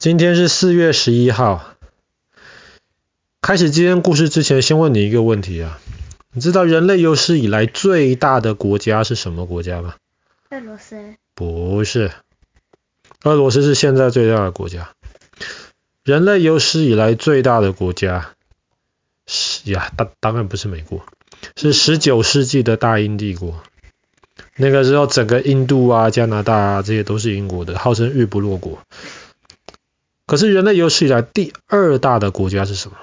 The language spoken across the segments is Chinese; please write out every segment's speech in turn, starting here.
今天是四月十一号。开始今天故事之前，先问你一个问题啊，你知道人类有史以来最大的国家是什么国家吗？俄罗斯。不是，俄罗斯是现在最大的国家。人类有史以来最大的国家是呀，当当然不是美国，是十九世纪的大英帝国。那个时候，整个印度啊、加拿大啊，这些都是英国的，号称日不落国。可是人类有史以来第二大的国家是什么？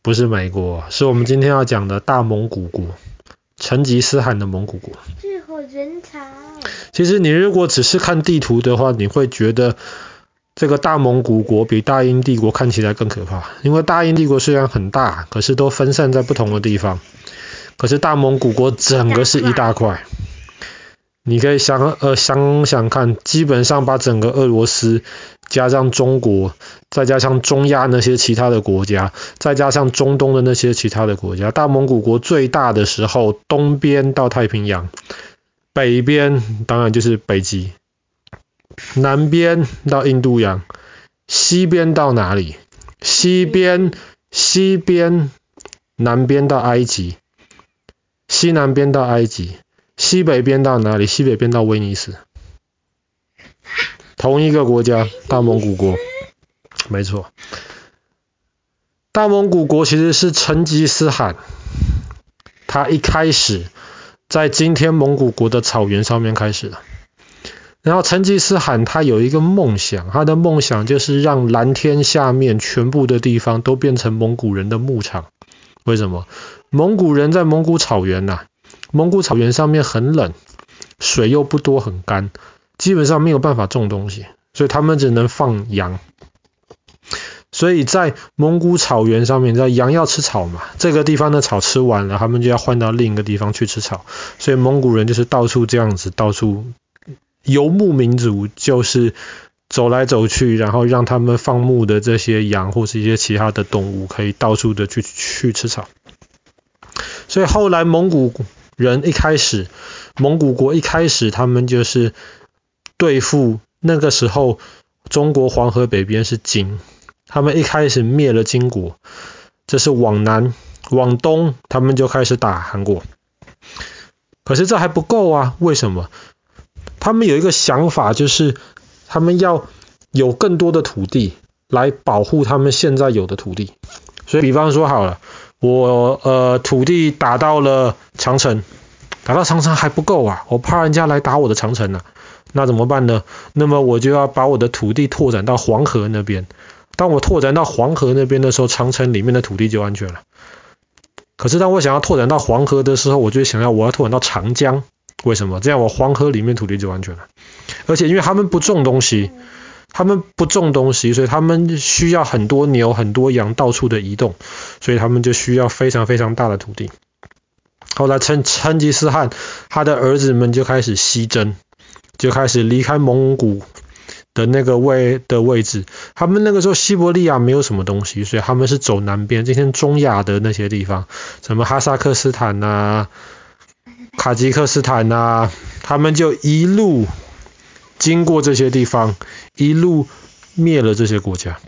不是美国，是我们今天要讲的大蒙古国，成吉思汗的蒙古国。浴火人潮。其实你如果只是看地图的话，你会觉得这个大蒙古国比大英帝国看起来更可怕，因为大英帝国虽然很大，可是都分散在不同的地方，可是大蒙古国整个是一大块。你可以想呃想想看，基本上把整个俄罗斯加上中国，再加上中亚那些其他的国家，再加上中东的那些其他的国家，大蒙古国最大的时候，东边到太平洋，北边当然就是北极，南边到印度洋，西边到哪里？西边西边南边到埃及，西南边到埃及。西北边到哪里？西北边到威尼斯，同一个国家，大蒙古国，没错。大蒙古国其实是成吉思汗，他一开始在今天蒙古国的草原上面开始的。然后成吉思汗他有一个梦想，他的梦想就是让蓝天下面全部的地方都变成蒙古人的牧场。为什么？蒙古人在蒙古草原呐、蒙古草原上面很冷，水又不多，很干，基本上没有办法种东西，所以他们只能放羊。所以在蒙古草原上面，你知道羊要吃草嘛，这个地方的草吃完了，他们就要换到另一个地方去吃草。所以蒙古人就是到处这样子，到处游牧民族，就是走来走去，然后让他们放牧的这些羊或是一些其他的动物，可以到处的去去吃草。所以后来蒙古。人一开始，蒙古国一开始，他们就是对付那个时候中国黄河北边是金，他们一开始灭了金国，这是往南，往东他们就开始打韩国。可是这还不够啊，为什么？他们有一个想法，就是他们要有更多的土地来保护他们现在有的土地。所以，比方说好了。我呃土地打到了长城，打到长城还不够啊，我怕人家来打我的长城呢，那怎么办呢？那么我就要把我的土地拓展到黄河那边。当我拓展到黄河那边的时候，长城里面的土地就安全了。可是当我想要拓展到黄河的时候，我就想要我要拓展到长江，为什么？这样我黄河里面土地就安全了。而且因为他们不种东西。他们不种东西，所以他们需要很多牛、很多羊到处的移动，所以他们就需要非常非常大的土地。后来成成吉思汗他的儿子们就开始西征，就开始离开蒙古的那个位的位置。他们那个时候西伯利亚没有什么东西，所以他们是走南边，今天中亚的那些地方，什么哈萨克斯坦呐、啊、卡吉克斯坦呐、啊，他们就一路。经过这些地方，一路灭了这些国家。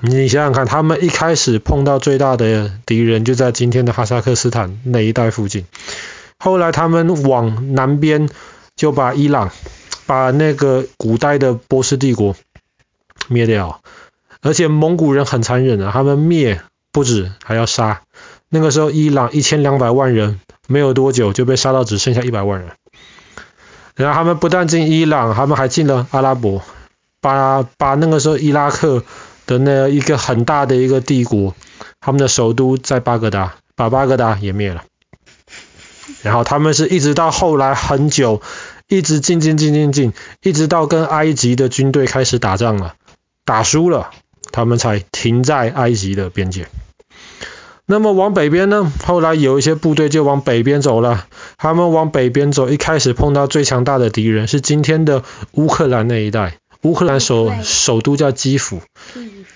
你想想看，他们一开始碰到最大的敌人就在今天的哈萨克斯坦那一带附近。后来他们往南边就把伊朗、把那个古代的波斯帝国灭掉。而且蒙古人很残忍啊，他们灭不止，还要杀。那个时候伊朗一千两百万人，没有多久就被杀到只剩下一百万人。然后他们不但进伊朗，他们还进了阿拉伯，把把那个时候伊拉克的那一个很大的一个帝国，他们的首都在巴格达，把巴格达也灭了。然后他们是一直到后来很久，一直进进进进进，一直到跟埃及的军队开始打仗了，打输了，他们才停在埃及的边界。那么往北边呢？后来有一些部队就往北边走了。他们往北边走，一开始碰到最强大的敌人是今天的乌克兰那一带。乌克兰首首都叫基辅。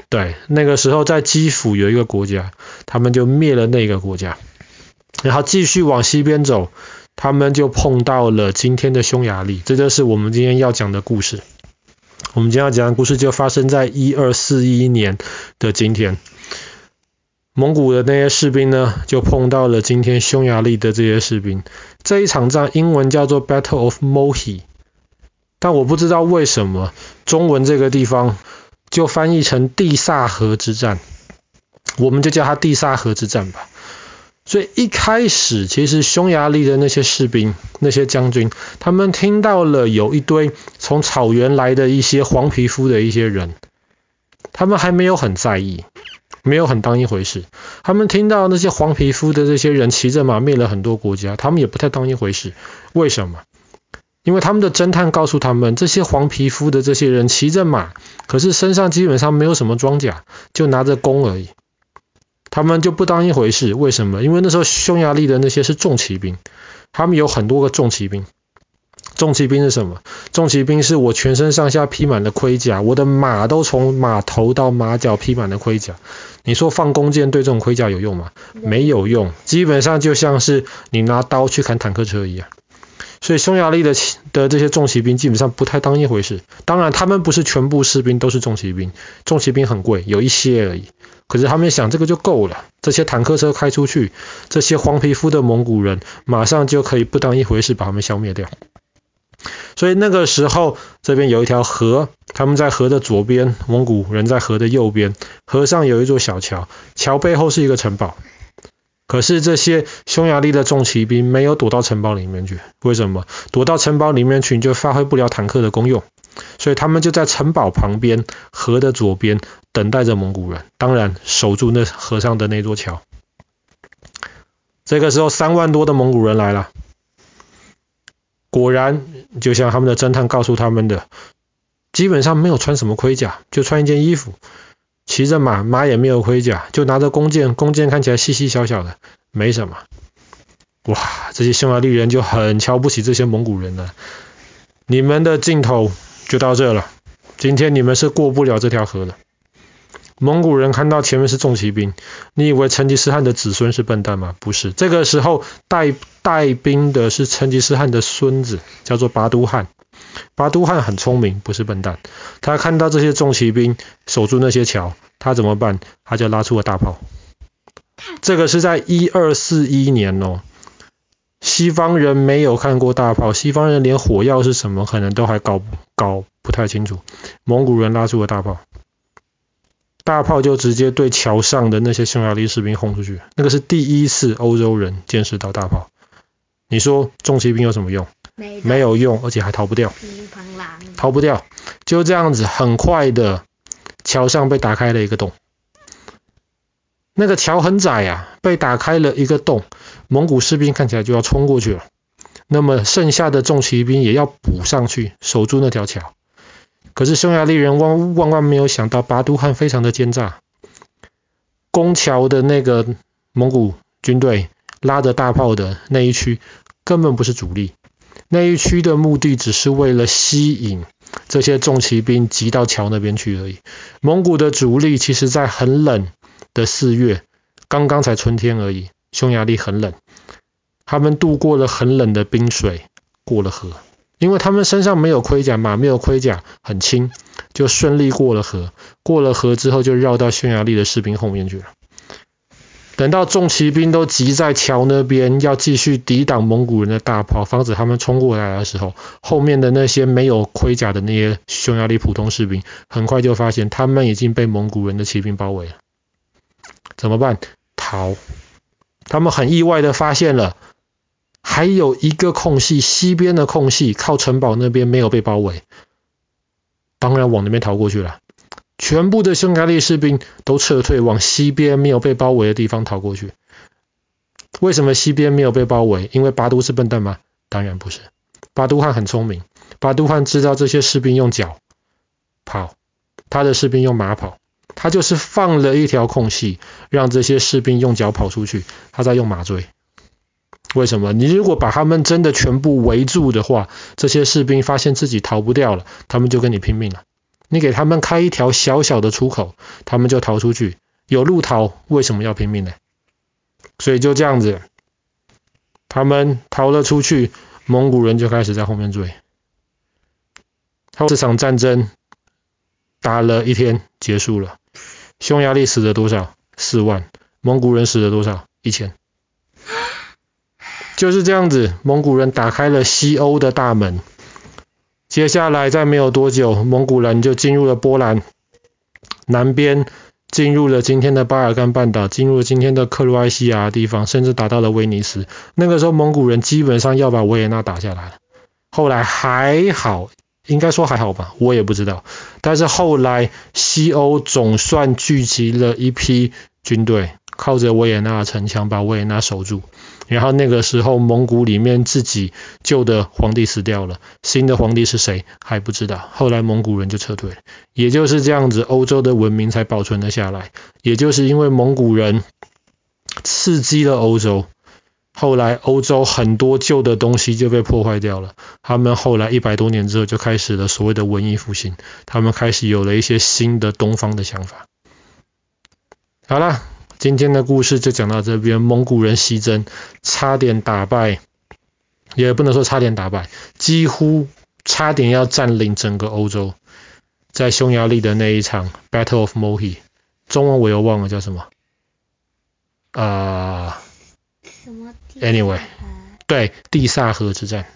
对，那个时候在基辅有一个国家，他们就灭了那个国家。然后继续往西边走，他们就碰到了今天的匈牙利。这就是我们今天要讲的故事。我们今天要讲的故事就发生在一二四一年的今天。蒙古的那些士兵呢，就碰到了今天匈牙利的这些士兵。这一场仗英文叫做 Battle of Mohi，但我不知道为什么中文这个地方就翻译成地萨河之战，我们就叫它地萨河之战吧。所以一开始，其实匈牙利的那些士兵、那些将军，他们听到了有一堆从草原来的一些黄皮肤的一些人，他们还没有很在意，没有很当一回事。他们听到那些黄皮肤的这些人骑着马灭了很多国家，他们也不太当一回事。为什么？因为他们的侦探告诉他们，这些黄皮肤的这些人骑着马，可是身上基本上没有什么装甲，就拿着弓而已。他们就不当一回事，为什么？因为那时候匈牙利的那些是重骑兵，他们有很多个重骑兵。重骑兵是什么？重骑兵是我全身上下披满了盔甲，我的马都从马头到马脚披满了盔甲。你说放弓箭对这种盔甲有用吗？没有用，基本上就像是你拿刀去砍坦克车一样。所以匈牙利的的这些重骑兵基本上不太当一回事。当然，他们不是全部士兵都是重骑兵，重骑兵很贵，有一些而已。可是他们想，这个就够了。这些坦克车开出去，这些黄皮肤的蒙古人马上就可以不当一回事，把他们消灭掉。所以那个时候，这边有一条河，他们在河的左边，蒙古人在河的右边。河上有一座小桥，桥背后是一个城堡。可是这些匈牙利的重骑兵没有躲到城堡里面去，为什么？躲到城堡里面去，你就发挥不了坦克的功用。所以他们就在城堡旁边，河的左边。等待着蒙古人，当然守住那河上的那座桥。这个时候，三万多的蒙古人来了。果然，就像他们的侦探告诉他们的，基本上没有穿什么盔甲，就穿一件衣服，骑着马，马也没有盔甲，就拿着弓箭，弓箭看起来细细小小的，没什么。哇，这些匈牙利人就很瞧不起这些蒙古人了。你们的镜头就到这了，今天你们是过不了这条河的。蒙古人看到前面是重骑兵，你以为成吉思汗的子孙是笨蛋吗？不是，这个时候带带兵的是成吉思汗的孙子，叫做拔都汗。拔都汗很聪明，不是笨蛋。他看到这些重骑兵守住那些桥，他怎么办？他就拉出了大炮。这个是在一二四一年哦。西方人没有看过大炮，西方人连火药是什么可能都还搞搞不太清楚。蒙古人拉出了大炮。大炮就直接对桥上的那些匈牙利士兵轰出去，那个是第一次欧洲人见识到大炮。你说重骑兵有什么用？没，没有用，而且还逃不掉。逃不掉，就这样子，很快的桥上被打开了一个洞。那个桥很窄呀，被打开了一个洞，蒙古士兵看起来就要冲过去了。那么剩下的重骑兵也要补上去，守住那条桥。可是匈牙利人万万万没有想到，拔都汗非常的奸诈。攻桥的那个蒙古军队拉着大炮的那一区根本不是主力，那一区的目的只是为了吸引这些重骑兵挤到桥那边去而已。蒙古的主力其实在很冷的四月，刚刚才春天而已。匈牙利很冷，他们渡过了很冷的冰水，过了河。因为他们身上没有盔甲，马没有盔甲，很轻，就顺利过了河。过了河之后，就绕到匈牙利的士兵后面去了。等到重骑兵都集在桥那边，要继续抵挡蒙古人的大炮，防止他们冲过来的时候，后面的那些没有盔甲的那些匈牙利普通士兵，很快就发现他们已经被蒙古人的骑兵包围了。怎么办？逃！他们很意外的发现了。还有一个空隙，西边的空隙，靠城堡那边没有被包围，当然往那边逃过去了。全部的匈牙利士兵都撤退，往西边没有被包围的地方逃过去。为什么西边没有被包围？因为巴都是笨蛋吗？当然不是，巴都汗很聪明。巴都汗知道这些士兵用脚跑，他的士兵用马跑，他就是放了一条空隙，让这些士兵用脚跑出去，他在用马追。为什么？你如果把他们真的全部围住的话，这些士兵发现自己逃不掉了，他们就跟你拼命了。你给他们开一条小小的出口，他们就逃出去。有路逃，为什么要拼命呢？所以就这样子，他们逃了出去，蒙古人就开始在后面追。这场战争打了一天结束了。匈牙利死了多少？四万。蒙古人死了多少？一千。就是这样子，蒙古人打开了西欧的大门。接下来再没有多久，蒙古人就进入了波兰南边，进入了今天的巴尔干半岛，进入了今天的克罗埃西亚地方，甚至打到了威尼斯。那个时候，蒙古人基本上要把维也纳打下来了。后来还好，应该说还好吧，我也不知道。但是后来西欧总算聚集了一批军队，靠着维也纳城墙把维也纳守住。然后那个时候，蒙古里面自己旧的皇帝死掉了，新的皇帝是谁还不知道。后来蒙古人就撤退了，也就是这样子，欧洲的文明才保存了下来。也就是因为蒙古人刺激了欧洲，后来欧洲很多旧的东西就被破坏掉了。他们后来一百多年之后就开始了所谓的文艺复兴，他们开始有了一些新的东方的想法。好了。今天的故事就讲到这边，蒙古人西征，差点打败，也不能说差点打败，几乎差点要占领整个欧洲，在匈牙利的那一场 Battle of Mohi，中文我又忘了叫什么，啊、呃，什么？Anyway，对，地萨河之战。